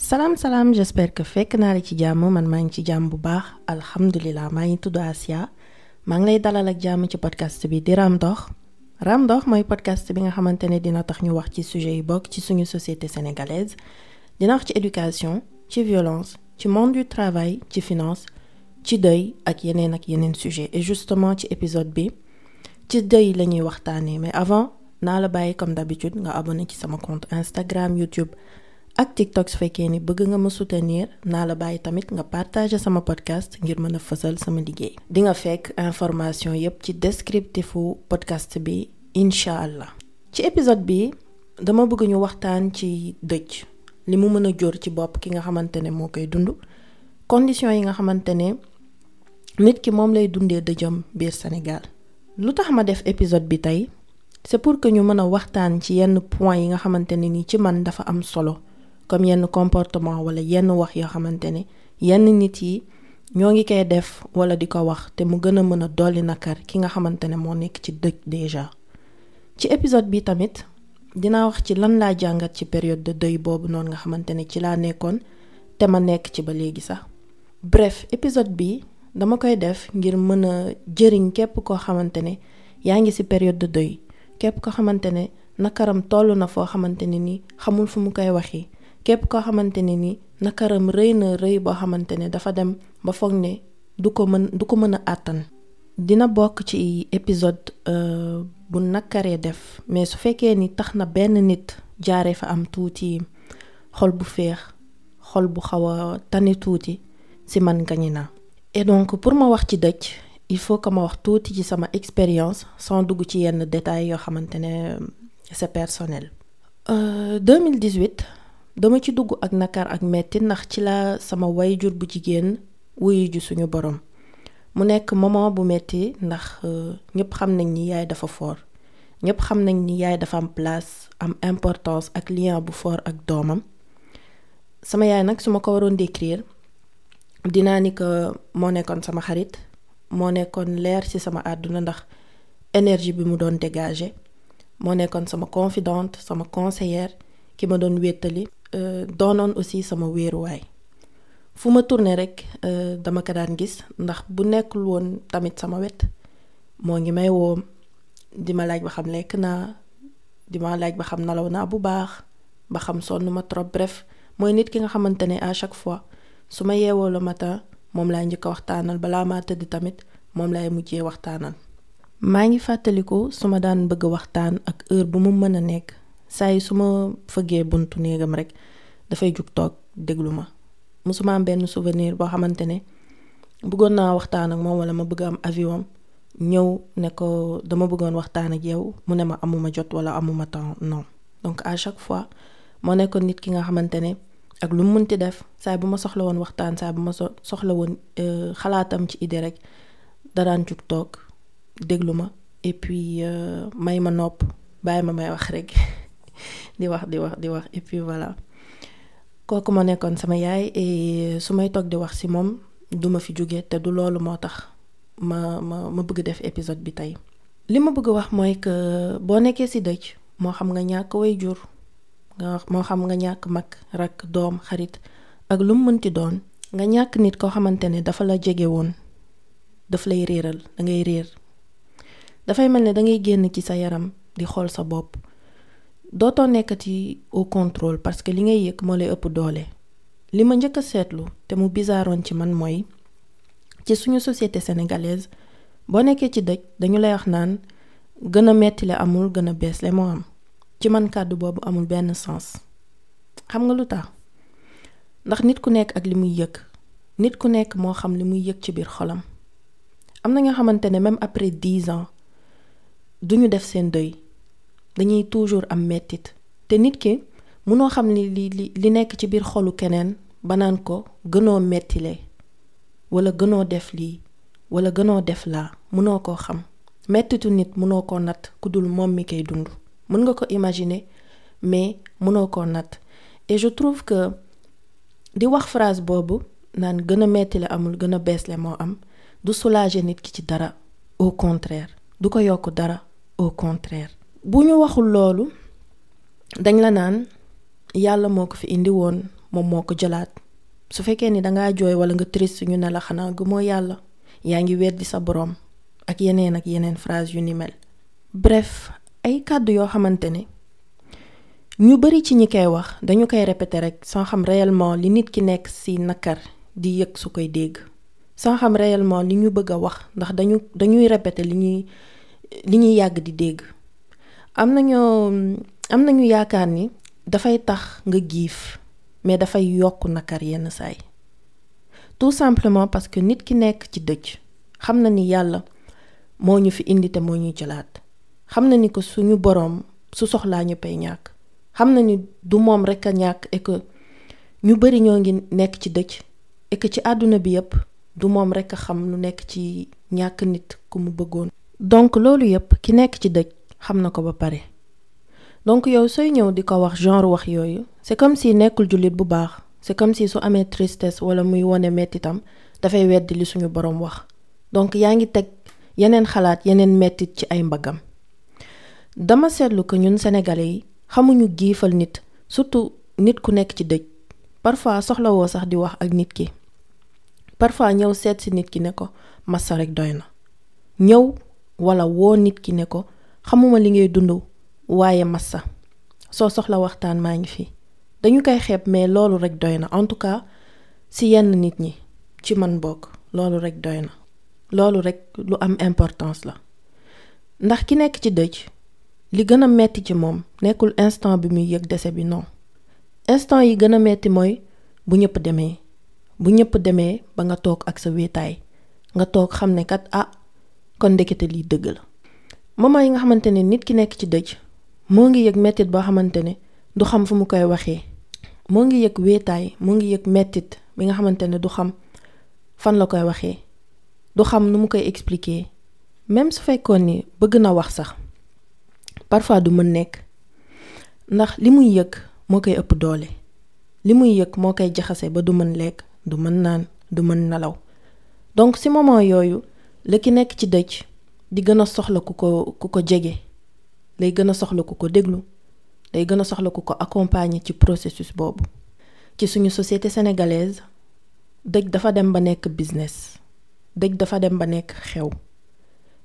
salaam salaam j'espère que fekk naa la ci jàmm man maa ngi ci jàmm bu baax alhamdulilah maa ngi Asia. Maa ngi lay dalal ak ci podcast bi di Raam Dox. Podcast bi nga xamante dina tax ñu wax ci sujet yi bokk ci suñu société sénégalaise. Dina wax ci violence ci monde du travail ci finance ci deuil ak yeneen ak yeneen sujet et justement ci épisode bi ci deuil mais avant naa la comme d'habitude nga abonné ci sama compte Instagram YouTube ak TikTok su fekkee soutenir naa la bàyyi nga podcast ngir mën a fësal sama liggéey. Di nga fekk information ci podcast bi incha allah. Ci épisode bi dama bëgg ñu waxtaan ci dëj. Li mu mën a ci bopp ki nga xamante ne moo conditions yi nga xamante ne nit ki moom lay dundee ma def épisode c'est pour que ñu mën a waxtaan point nga ni man dafa am solo comme yenn comportement wala yenn wax yoo xamante ne yenn nit yi ñoo ngi koy def wala di ko wax te mu gën a mën a dolli nakar ki nga xamante ne moo nekk ci dëj ci épisode bi tamit dinaa wax ci lan laa jàngat ci période de deuil boobu noonu nga xamante ne ci laa nekkoon te ma nekk ci ba léegi sax. Bref épisode bi dama koy def ngir mën a jëriñ képp koo xamante ne yaa ngi ci période de deuil. Képp koo xamante ne nakaram toll na foo xamante ne ni xamul fu mu koy képp koo xamante ne dina bokk ci épisode nakaree def mais su am tuuti xol bu et donc pour ma wax ci il faut que ma wax tuuti ci expérience sans dugg ci yenn détails yoo xamante ne c'est personnel. 2018 dama ci dugg ak nakar ak metti ndax ci la sama wayjur bu jigéen wuyu ju suñu borom. Mu nekk moment bu metti ndax ñëpp xam nañ ni yaay dafa ñëpp xam nañ ni yaay dafa am place am importance ak lien bu ak doomam. Sama yaay nag ko waroon décrire dinaa ni que moo nekkoon sama xarit moo nekkoon leer ci sama àdduna ndax énergie bi mu doon dégager moo nekkoon sama confidente sama conseillère ki ma doon wéttali doonoon aussi sama wéeruwaay fu ma tourné rek dama ko daan gis ndax bu nekkul woon tamit sama wet moo ngi may woo di ma laaj ba xam lekk naa di ma laaj ba xam nalaw naa bu baax ba xam sonn ma trop bref mooy nit ki nga xamante ne à chaque fois su ma yeewoo le matin moom laay njëkk a waxtaanal balaa maa tëdd tamit moom laay mujjee waxtaanal. maa ngi fàttaliku su ma daan bëgg waxtaan ak heure bu mu mën a nekk saa yi su ma fëggee buntu néegam rek dafay jug toog déglu ma. Musuma am benn souvenir boo xamante ne bëggoon naa waxtaan ak moom wala ma bëgg am avion ñëw ne ko dama bëggoon waxtaan ak yow mu ne ma amuma jot wala amuma temps non. Donc à chaque fois moo nekkoon nit ki nga xamante ne ak lu mu munti def bu ma soxla woon waxtaan saa bu ma soxla woon xalaatam ci idée rek daraan jug toog déglu et puis may ma nopp bàyyi ma may wax et puis voilà. Kooku ma nekkoon sama yaay et su may toog di wax ci moom duma fi jóge te du loolu moo tax ma ma ma bëgg def épisode bi tey. Li ma bëgg wax mooy que boo nekkee ci dëj moo xam nga ñàkk way jur nga moo xam nga ñàkk mag doom xarit ak lu mënti doon nga ñàkk nit koo xamante ne dafa la jege woon daf lay réeral da ngay sa yaram di xool sa bopp dootoo nekkati au contrôle parce que li ngay yëg moo lay mu société sénégalaise boo ci dëj dañu lay wax naan gën a mettile amul gën a beesle moo am. Ci man kàddu boobu amul benn sens. Xam nga ndax nit ku nekk ak li muy yëg nit ku nekk moo xam li muy yëg ci biir xolam. Am même après dix ans duñu def seen dañuy toujours am mettit. Te nit ki munoo xam li li li nekk ci biir xolu keneen ba naan ko gënoo mettile wala gënoo def lii wala gënoo def laa munoo koo xam. Mettitu nit munoo koo natt ku dul moom mi koy dund. Mën nga ko imaginer mais munoo koo et je trouve que di wax phrase boobu naan gën a mettile amul gën a beesle moo am du soulager nit ki dara au contraire. Du ko yokk dara au contraire bu ñu waxul loolu dañ la naan yàlla moo ko fi indi woon moom moo ko jëlaat. Su fekkee ni dangaa jooy wala nga triste ñu ne la xanaa gëmoo yàlla yaa ngi weddi sa ak yeneen ak yeneen phrase yu ni mel. Bref ay kàddu yoo xamante ne ñu bari ci ñi koy wax dañu koy répéter rek sans xam réellement li nit ki nekk ci nakar di yëg su koy dégg. Sans xam réellement li ñu bëgg a wax ndax dañu dañuy li ñuy li ñuy yàgg di dégg am nañoo am nañu yaakaar ni dafay tax nga giif mais dafay yokk nakar yenn saay. Tout simplement parce que nit ki nekk ci dëj xam na ni yàlla moo ñu fi indi te moo ñuy jëlaat. Xam na ni ko suñu boroom su soxlaa ñu pay ñàkk. Xam na ni du moom rekk a ñàkk et que ñu bari ñoo ngi nekk ci dëj et que ci àdduna bi yépp du moom a xam lu nekk ci ñàkk nit ku mu bëggoon. Donc loolu yépp ki nekk ci dëj xam na ko ba pare. Donc yow sooy ñëw di ko wax genre wax yooyu c'est comme si nekkul jullit bu baax c'est comme si su amee tristesse wala muy wone mettitam dafay weddi li suñu boroom wax. Donc yaa ngi teg yeneen xalaat yeneen mettit ci ay mbaggam. Dama seetlu ko ñun sénégalais yi xamuñu giifal nit surtout nit ku nekk ci dëj. Parfois soxlawoo sax di wax ak nit ki. Parfois ñëw seet si nit ki ne ko massa rek doy na. Ñëw wala woo nit ki ne ko xamuma li ngay dund waaye massa. Soo soxla waxtaan maa ngi fi. Dañu koy xeeb mais loolu rek doy na. En tout cas si yenn nit ñi ci man bokk loolu rek doy na. Loolu rek lu am importance la. Ndax ki nekk ci dëj li gën a metti ci moom nekkul instant bi muy yëg dese bi non. Instant yi gën a metti mooy bu ñëpp demee. Bu ñëpp demee ba nga toog ak sa wéetaay. Nga toog xam ne kat ah kon ndekete lii dëgg la moment yi nga xamante ne nit ki nekk ci dëj moo ngi yëg mettit boo xamante ne du xam fu mu koy waxee. Moo ngi yëg wéetaay moo ngi yëg mettit bi nga xamante ne du xam fan la koy waxee du xam nu mu koy expliquer. Même su fekkoon ni bëgg na wax sax parfois du mën nekk. Ndax li muy yëg moo koy ëpp doole. Li muy yëg moo koy jaxase ba du mën lekk du mën naan du mën nelaw. Donc ci moment yooyu la ki nekk ci dëj di gën a soxla ku ko ku ko jege. Lay gën a a soxla ku ko processus boobu. Ci société sénégalaise dëj dafa dem business. Dëj dafa dem ba nekk xew.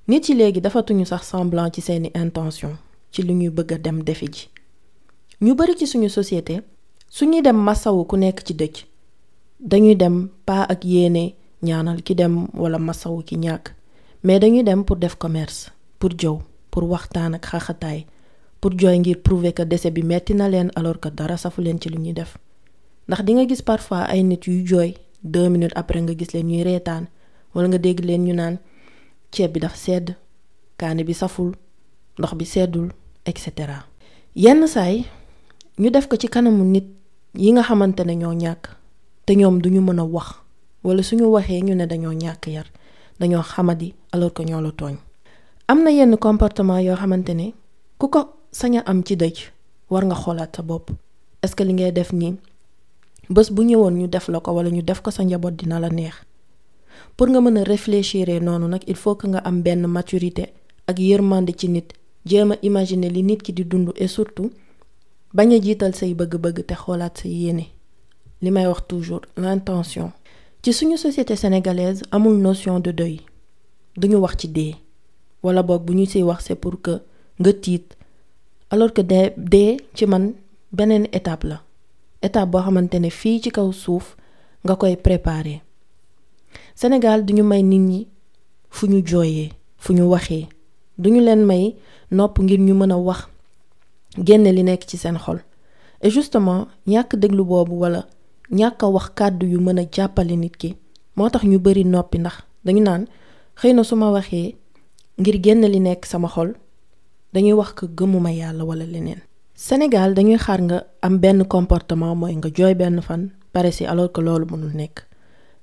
Nit yi léegi dafatuñu sax semblant ci seeni intention ci li ñuy bëgg a dem bari société suñuy dem masawu ku nekk ci dem pas ak yéene ñaanal ki dem wala masawu ki mais dañuy dem pour def commerce pour jëw pour waxtaan ak xaxataay pour jooy ngir prouver que décès bi metti na leen alors que dara safu leen ci lu ñuy def ndax di nga gis parfois ay nit yuy jooy deux minutes après nga gis leen ñuy reetaan wala nga dégg leen ñu naan ceeb bi dafa sedd kaani bi saful ndox bi seddul et cetera. yenn saay ñu def ko ci kanamu nit yi nga xamante ne ñoo ñàkk te ñoom duñu mën a wax wala suñu waxee ñu ne dañoo ñàkk yar dañoo xamadi alors que ñoo la tooñ. am na yenn comportement yoo xamante ne ku ko sañ a am ci dëj war nga xoolaat sa bopp. Est-ce que li ngay def nii bés bu ñëwoon ñu def la ko wala ñu def ko sa njaboot dina pour nga il faut que nga am maturité ak yërmande ci nit. Imaginer li nit ki di dund et surtout bañ a jiital say bëgg-bëgg te xoolaat say yéene. Li toujours l'intention ci suñu société sénégalaise amul notion de deuil. Duñu wax ci dee. Wala boog bu wax pour que nga tiit. Alors que dee dee ci man beneen étape la. Étape boo xamante ne fii ci kaw suuf nga koy préparer. Sénégal duñu may nit ñi fu ñu jooyee fu ñu waxee. Duñu leen may nopp ngir ñu mën a wax génne li nekk ci seen xol. Et justement ñàkk déglu boobu wala ñàkk a wax kàddu yu mën a jàppale nit ki moo tax ñu bari noppi ndax dañu naan xëy na su ma waxee ngir génne li nekk sama xol dañuy wax ko gëmuma yàlla wala. Sénégal dañuy xaar nga am benn comportement mooy nga jooy benn fan pare si alors que loolu mënul nekk.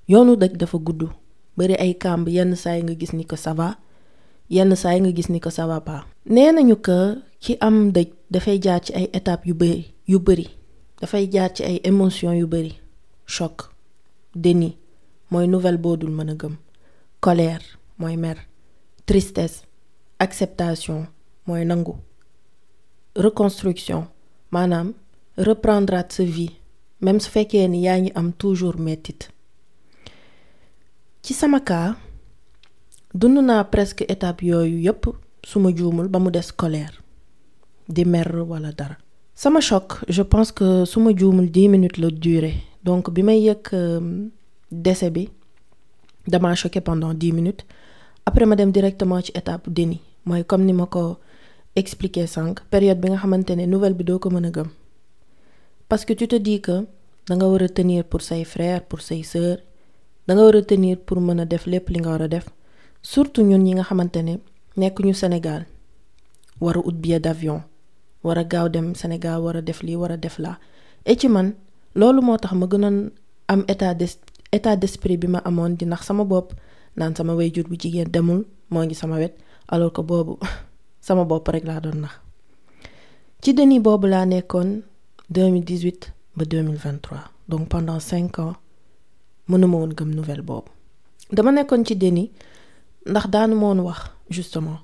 yoonu dëj dafa gudd bari ay kàmb yenn saa nga gis ni ça pas ki am dëj dafay jaar ci ay étapes dafay jaar ci ay émotions yu bari. Choc déni mooy nouvelle boo mën a gëm. Colère mooy mer. Tristesse acceptation mooy nangu. Reconstruction maanaam reprendre sa vie même su fekkee ni yaa am toujours mettit. Ci sama cas dund naa presque étape yooyu yépp su ba mu des colère di mer sama choc je pense que su ma juumul dix minutes la durée donc bi may yëg décès bi dama choqué pendant dix minutes. Après ma dem directement ci étape déni. Comme ni ma expliqué période bi nga nouvelle bi doo ko parce que tu te dis que da nga pour say frères pour say sœurs da nga tenir pour mën def li def. Surtout ñun ñi Sénégal war a ut billet war a gaaw dem Sénégal war a def lii war a def laa. Et ci man loolu moo tax ma gënoon am état des état d'esprit bi ma amoon di nax sama bopp naan sama bu jigéen demul moo ngi sama wet alors que boobu sama bopp rek laa doon nax. Ci deni boobu laa nekkoon 2018 ba 2023 donc pendant cinq ans mënuma woon gëm nouvelle boobu. Dama nekkoon ci déni ndax daanu ma woon wax justement.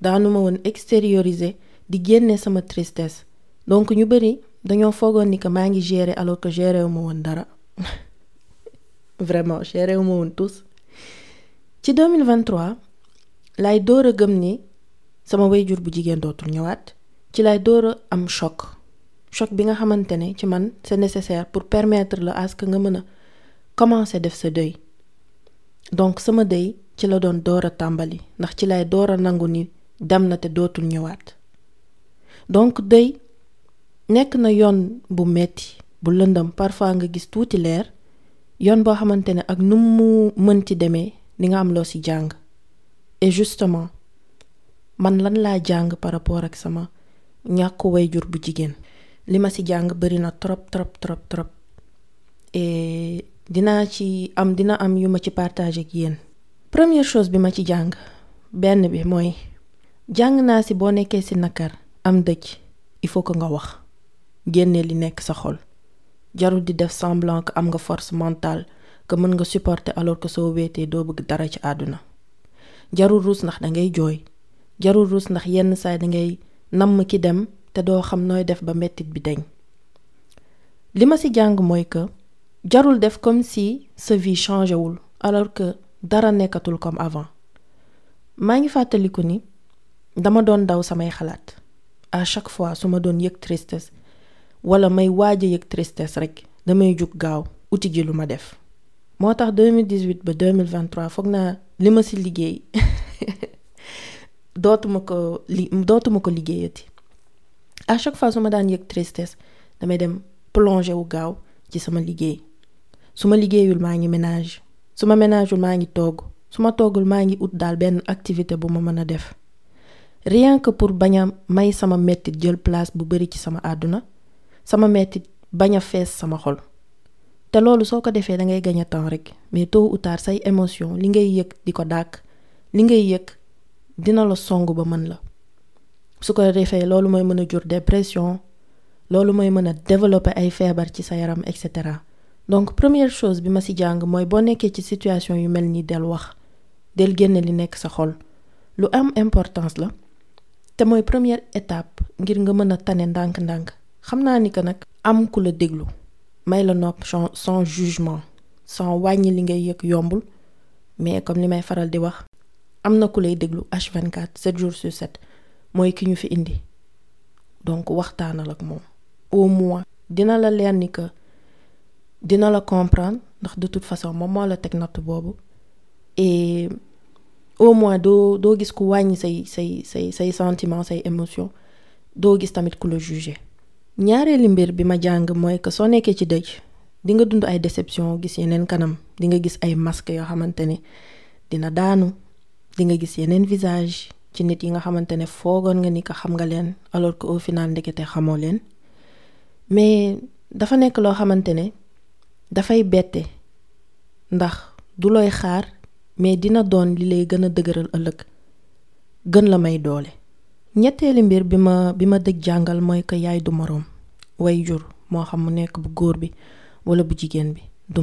Daanu ma woon extérioriser di génne sama tristesse. Donc ñu bari dañoo foogoon ni que maa ngi gérer alors que gérer wu woon vraiment gérer wu ma woon tous. Ci 2023 lay door a gëm ni sama wayjur bu jigéen dootul ñëwaat. Ci lay door a choc. Choc bi nga xamante ne c'est nécessaire pour permettre la à ce que nga mën a commencer def deuil. Donc sama deuil ci la doon door a tàmbali ndax ci lay door a nangu ni dem na te dootul ñëwaat donc deuil nekk na yoon bu metti bu lëndam parfois nga gis tuuti leer yoon boo xamante ak nu mu demee di nga am ci et justement man lan laa jàng par rapport ak sama ñàkku wayjur bu jigéen. Li ma ci jàng bari na trop trop trop trop. Et dinaa ci am dina am yu ma ci partage ak première chose bi ma ci jàng benn bi mooy ci boo nekkee ci nakar am dëj il faut que nga wax génne li nekk sa xol. Jarul di def semblant que am nga force mentale que mën nga supporter alors que soo wéetee doo bëgg dara ci àdduna. Jarul ruus ndax dangay jooy jarul ruus ndax yenn saay dangay namm ki dem te doo xam nooy def ba mettit bi deñ. Li ma ci jàng mooy que jarul def comme si sa vie changé wul alors que dara nekkatul comme avant. Maa ngi fàttaliku ni dama doon daw samay xalaat. À chaque fois su ma doon yëg tristesse wala may waaj yëg tristesse rek damay jug gaaw uti ji lu ma def. Moo tax 2018 ba 2023 foog naa li ma ci liggéey dootuma ko li dootuma ko liggéeyati. À chaque fois su ma daan yëg tristesse damay dem plonger wu gaaw ci sama liggéey. Su ma liggéeyul maa ngi ménage su ma ménageul maa ngi togg toggul maa ngi ut daal benn activité bu ma mën a def rien que pour bañ may sama mettit jël place bu bari ci sama àdduna sama mettit bañ a sama xol. Te loolu soo ko defee da ngay gagner temps rek mais tôt ou tard say émotion li ngay yëg di ko dàkk li ngay yëg dina la song ba mën la. Su ko defee loolu mooy jur dépression loolu mooy mën développer ay feebar ci sa yaram et cetera. Donc première chose bi ma ci jàng mooy boo ci situation yu ni del wax del génne li nekk sa xol. Lu am importance la te mooy première étape ngir nga mën a tane ndànk-ndànk. Xam naa ni que nag am ku la déglu. May sans jugement sans wàññi li ngay yëg yombul. Mais comme li may faral di wax am na ku lay déglu H24 7 jours sur 7 mooy ki ñu fi indi. Donc waxtaanal ak moom. Au moins dina la leer ni que dina la comprendre ndax de toute façon moom moo la teg natt boobu. Et au moins doo doo gis ku wàññi say say say say sentiments say émotions doo gis tamit ku la juger. Mbir bi ma que ci di nga dund ay gis yeneen kanam di nga gis ay ne dina daanu di nga gis visage ci nit yi nga nga ni xam nga alors que au final ndekete mais dafa ndax du mais dina doon li lay gën a dëgëral ëllëg gën la may doole. Ñetteeli mbir bi ma bi ma dëj jàngal mooy que yaay du moroom. Jur moo xam mu nekk bu góor bi wala bu jigéen bi du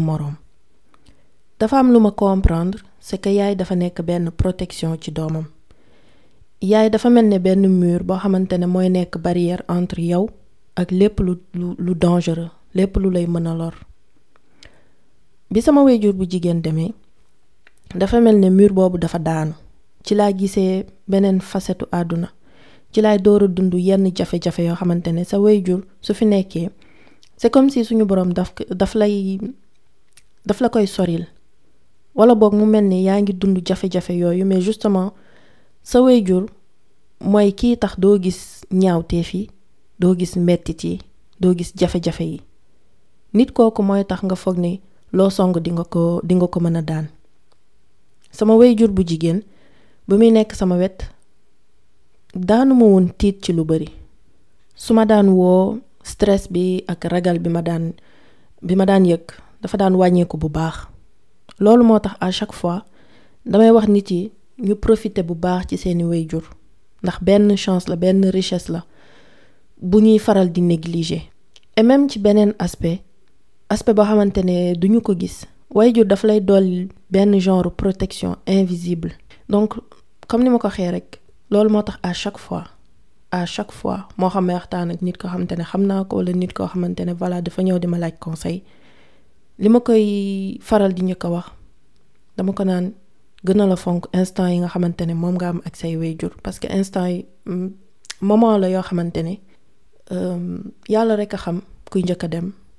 dafa am ma comprendre c'est que yaay dafa nekk benn protection ci doomam. Yaay dafa mel ne benn mur boo xamante ne mooy nekk barrière entre yow ak lépp lu lu lu dangereux lépp lu lay mën a lor. Bi sama wayjur bu dafa mel ne mur boobu dafa daanu. Ci laa gisee beneen facetu àdduna ci laay door a dund yenn jafe-jafe yoo xamante ne sa wayjur su fi nekkee c'est comme si suñu boroom daf daf lay daf la koy soril. Wala boog mu mel ni yaa ngi dund jafe-jafe yooyu mais justement sa wayjur mooy kii tax doo gis ñaawteef yi doo gis mettit yi doo gis jafe-jafe yi. Nit kooku mooy tax ko di ko mën sama wayjur bu jigéen bu muy nekk sama wet daanu ma woon tiit ci lu bari. Su ma daan woo stress bi ak ragal bi ma daan bi ma daan yëg dafa daan wàññeeku bu baax. Loolu moo tax à chaque fois damay wax nit yi ñu profiter bu baax ci seeni wayjur ndax benn chance la benn richesse la bu ñuy faral di négliger. Et même ci beneen aspect aspect boo xamante ne duñu ko gis wayjur lay dolli benn genre protection invisible. Donc comme ni ma ko waxee rek à chaque fois à chaque fois moo xam may waxtaan ak nit koo xamante ne xam naa ko wala nit koo xamante ne voilà dafa ñëw di conseil. Li ma koy faral di njëkk a wax dama ko naan gën a la fonk instant yi nga xamante ne moom nga am ak say wayjur parce que instant yi moment la yoo xamante ne yàlla rek a xam kuy njëkk a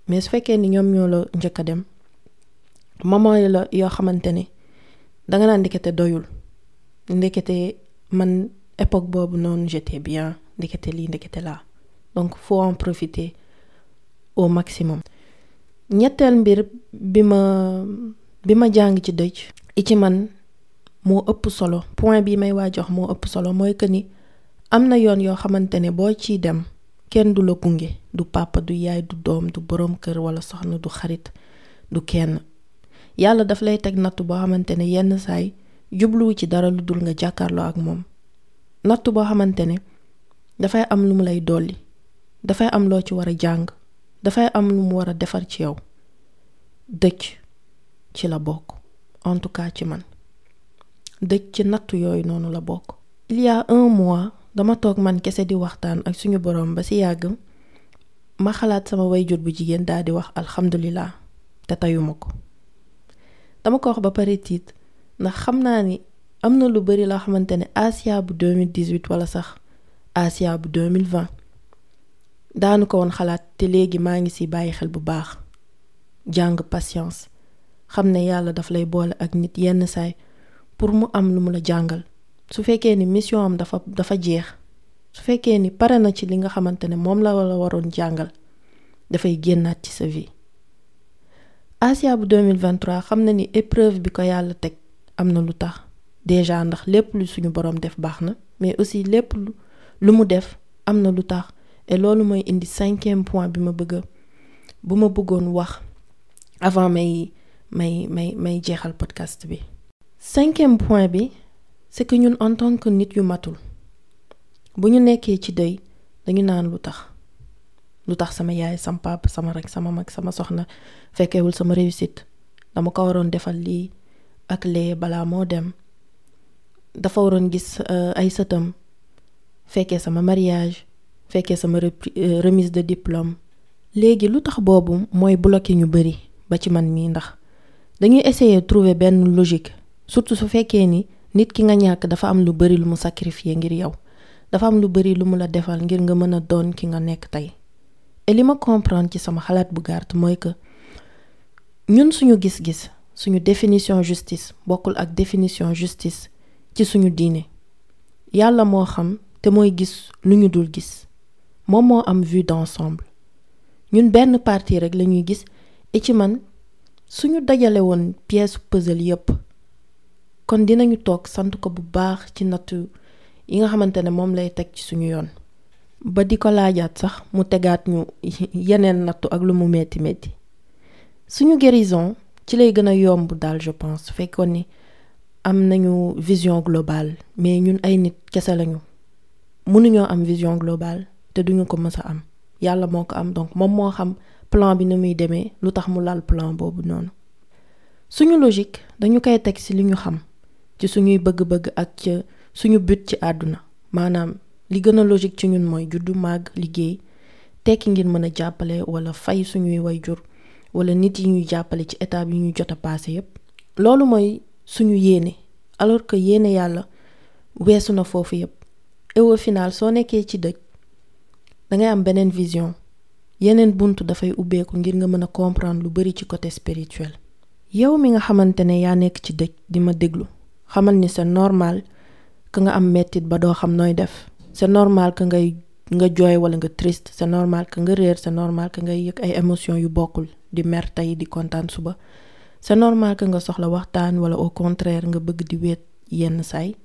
mais su fekkee ni ñoom ñoo la njëkk a dem moment yi la yoo xamante ne danga naan ndekete doyul. Ndekete man époque boobu noonu j'étais bien ndekete lii ndekete laa. Donc faut en profiter au maximum. Ñetteel mbir bi ma bi ma jàng ci dëj i ci man moo ëpp solo. Point bi may waa jox moo ëpp solo mooy que ni am na yoon yoo xamante ne boo ciy dem kenn du la gunge. Du papa du yaay du doom du boroom kër wala soxna du xarit du kenn yàlla daf lay teg nattu boo xamante ne yenn saay dara lu dul nga jàkkaarloo ak moom. Nattu boo xamante ne dafay am lu mu lay dolli dafay am loo ci war a jàng dafay am lu mu war a la bokk en tout cas ci man. Dëj ci nattu yooyu noonu la il y a un mois dama toog man kese di waxtaan ak suñu boroom ba ci yàgg ma xalaat sama wayjur bu jigéen dama ko wax ba pare tiit ndax xam naa ni am na lu bari loo xamante ne Asia bu 2018 wala sax Asia bu 2020 daanu ko woon xalaat te léegi maa ngi ci bàyyi xel bu baax. Jàng patience xam ne yàlla daf lay boole ak nit yenn saay pour mu am lu mu la jàngal. Su fekkee ni mission am dafa dafa jeex su fekkee ni pare na ci li nga xamante ne moom la la waroon jàngal dafay génnaat ci sa vie Asia bu 2023 xam na ni épreuve bi ko yàlla teg am na lu tax. Déjà ndax lépp lu suñu boroom def baax na mais aussi lépp lu mu def am na lu tax. Et loolu mooy indi cinquième point bi ma bëgg bu ma bëggoon wax avant may may may may jeexal podcast bi. Cinquième point bi c'est que ñun en tant que nit yu matul bu ñu nekkee ci dëj dañu naan lu tax? Lu tax sama yaay sama papa sama rek sama mag sama soxna fekkewul sama réussite. Dama ko waroon defal lii ak lee balaa moo dem. Dafa waroon gis ay sëtam fekkee sama mariage fekkee sama remise de diplôme. Léegi lu tax boobu mooy bloqué ñu bari ba ci man mii ndax dañuy essayer trouver benn logique. Surtout su fekkee ni nit ki nga ñàkk dafa am lu bari lu mu sacrifier ngir yow. Dafa am lu bari lu mu la defal ngir nga mën doon ki nga nekk tey et li ma comprendre ci sama xalaat bu que ñun suñu gis-gis suñu définition justice bokkul ak définition justice ci suñu diine. Yàlla moo xam te mooy gis lu ñu dul gis. Moom moo am vue d'ensemble. Ñun benn partie rek lañuy gis. Et ci man suñu dajale pièce puzzle yépp kon dinañu toog sant ko bu baax ci nattu yi nga xamante ne lay ci suñu yoon ba di ko laajaat sax mu tegaat ñu yeneen nattu ak lu mu metti metti. Suñu guérison ci lay gën a yomb daal je pense. Fekkoon ni am nañu vision globale mais ñun ay nit kese lañu. Mënuñoo am vision globale te duñu ko mës a am. Yàlla moo ko am donc moom moo xam plan bi ni muy demee lu tax mu lal plan boobu noonu. Suñu logique dañu koy teg ci li ñu xam ci suñuy bëgg-bëgg ak ci suñu but ci àdduna. Maanaam li gën a logique ci ñun mooy juddu màgg liggéey tekki ngir mën a jàppale wala fay suñuy wayjur wala nit yi ñuy jàppale ci étape yi ñuy jot a passé yépp. Loolu mooy suñu alors que yéene yàlla weesu na foofu et final soo nekkee ci dëj vision. Yeneen dafay ubbeeku ngir nga mën a comprendre lu bari spirituel. Yow mi nga xamante ne di ma déglu xamal ni normal que nga am mettit def c'est normal que ngay nga jooy wala nga triste. C'est normal que nga réer. C'est normal que ngay yëg ay émotions yu bokkul. Di mer tey di kontaan suba. C'est normal que nga soxla waxtaan wala au contraire nga bëgg di wéet yenn saay.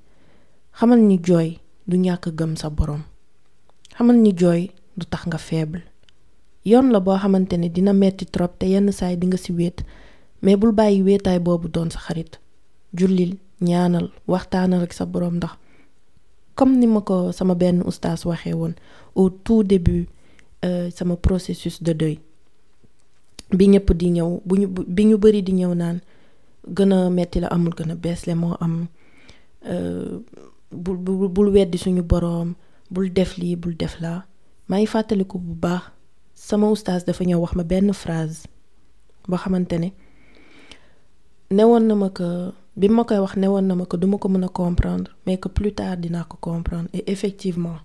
Xamal ni jooy du ñàkk gëm sa boroom. Xamal ni jooy du tax nga faible. Yoon la boo xamante ne dina metti trop te yenn saay di nga ci wéet mais bul bàyyi wéetaay boobu doon sa xarit. Jullil ñaanal waxtaanal ak sa boroom ndax comme ni ma ko sama woon au tout début sama processus de deuil. Bi ñëpp di ñëw bu ñu bi di naan metti la amul gën a le moo am bul bul bul weddi suñu boroom bul def lii bul def laa. Maa ngi bu baax sama ustaas dafa wax ma phrase newoon na ma que bi ma koy wax na ma duma ko mën comprendre mais que plus tard dinaa ko comprendre. Et effectivement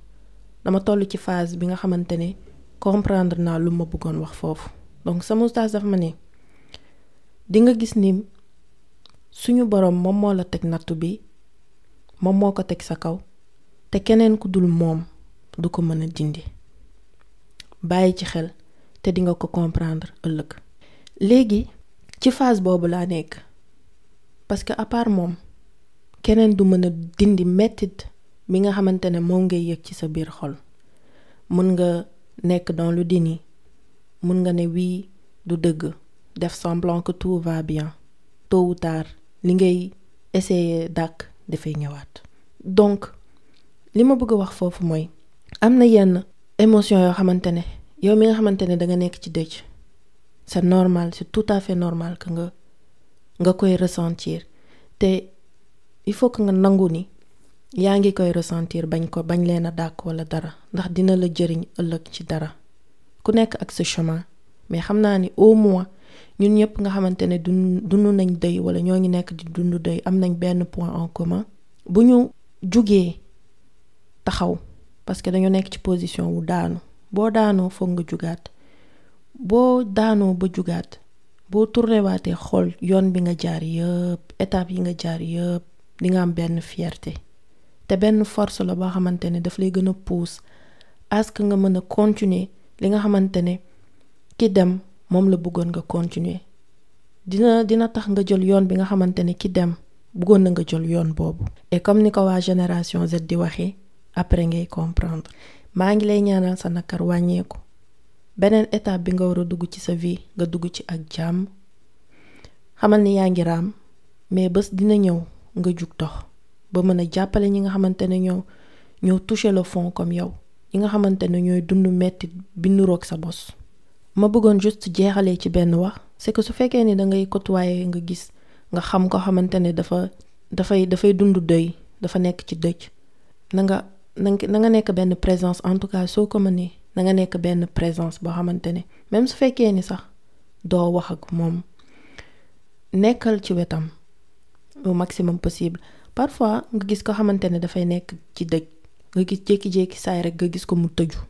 dama toll ci phase bi nga xamante comprendre naa lu ma bëggoon wax donc sama ustaas dafa ma ne di nga gis ni suñu moo la teg nattu bi ko sa kaw te keneen ku dul du ko dindi. Bàyyi ci xel te dinga ko comprendre ëllëg. Léegi ci phase boobu laa nekk parce que à part moom a dindi mettit nga ne moom ngay yëg ci sa biir xol. Nga nekk dans le déni mën nga semblant que tout va bien. Tôt ou tard li ngay essayer dàq dafay donc li ma bëgg a wax foofu mooy am na yenn émotion yoo xamante ne yow mi nga ne danga nekk ci dëj c'est normal c'est tout à fait normal nga nga koy te il faut que nga nangu ni yaa ngi koy ressentir bañ ko bañ leen a dàq wala dara ndax dina la jëriñ ëllëg ci dara. Ku nekk ak sa chemin. Mais xam naa ni au moins ñun ñëpp nga xamante ne dund nañ dëy wala ñoo ngi nekk di en commun. Parce que dañoo nekk ci position wu daanu. Boo daanoo foog nga boo tourné waatee xool yoon bi nga jaar yëpp étape yi nga jaar yëpp di nga am benn fierté. Te benn force la boo xamante ne daf lay gën a pousse à ce nga mën a continuer li nga xamante ne ki dem moom la bëggoon nga continuer. Dina dina tax nga jël yoon bi nga xamante ne ki dem bëggoon na nga jël yoon boobu. Et comme ni ko waa génération Z di waxee après ngay comprendre. Maa ngi lay ñaanal sa nakar wàññeeku beneen étape bi nga war a dugg ci sa vie nga dugg ci ak jàmm. Ni yaa ngi raam mais bés dina ñëw nga jug dox ba mën a jàppale ñi nga xamante ne ñoo le fond comme yow ñi nga ne sa ma juste ci benn wax c'est que su fekkee ni da ngay côtoyer nga gis nga ne dafa dafay dafay dund dafa nekk ci dëj. Na nga na nga présence en tout cas na nga nekk benn présence boo xamante ne même su fekkee ni sax doo wax ak moom nekkal ci au maximum possible. Parfois nga gis ko xamante ne dafay nekk ci dëj nga gis jékki-jékki saay rek nga gis ko mu tëju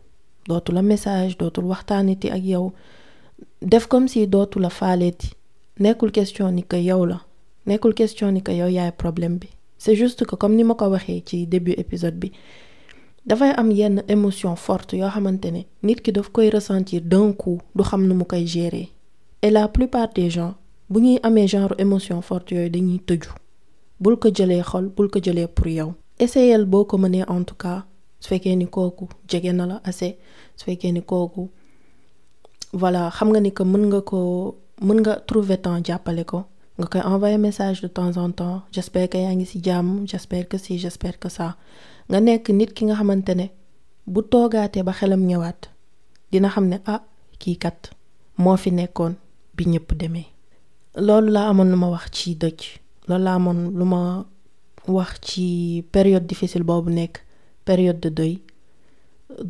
dootu la message dootul waxtaaniti ak yow def comme si dootu la faaleeti. Nekkul question ni que yow la nekkul question ni que yow yaay problème c'est juste que comme ni ma ko waxee début épisode bi dafay am yenn émotion forte yoo xamante ne nit ki daf koy ressentir d'un coup du xam nu mu koy gérer. Et la plupart des gens bu ñuy amee genre émotion forte yooyu dañuy tëju. Bul ko jëlee xol bul ko jëlee pour yow. Essayel boo ko mënee en tout cas su fekkee ni kooku jege na la assez su fekkee ni kooku voilà xam nga ni que mën nga ko mën nga trouver temps jàppale ko. Nga koy envoyer message de temps en temps. J'espère que yaa ngi ci jàmm j'espère que si j'espère que ça nga nekk nit ki nga xamante ne bu toogaatee ba xelam ñëwaat dina xam ne ah kii kat moo fi nekkoon bi ñëpp demee. Loolu laa amoon lu ma wax ci dëj. Loolu laa amoon lu ma wax ci période difficile boobu nekk période de deuil.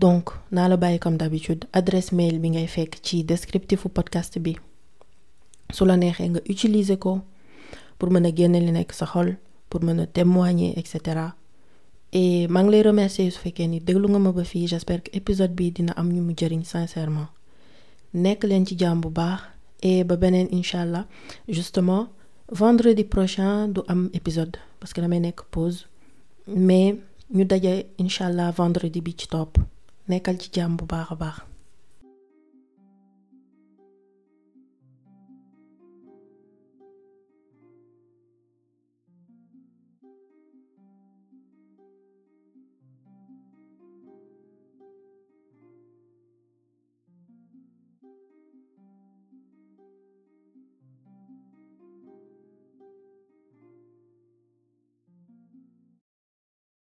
Donc naa la bàyyi comme d'habitude. Adresse mail bi ngay fekk ci descriptifu podcast bi. Su la neexee nga utiliser ko pour mën a génne li nekk sa xol pour mën a témoigner et cetera et maa ngi lay remercier su fekkee ni déglu nga ma ba fii. J'espère que épisode bi dina am ñu mu jëriñ sincèrement. Nekk leen ci jàmm baax et ba beneen incha justement vendredi prochain du am épisode parce que damay nekk pause. Mais ñu daje incha vendredi bi ci topp. Nekkal ci jàmm baax baax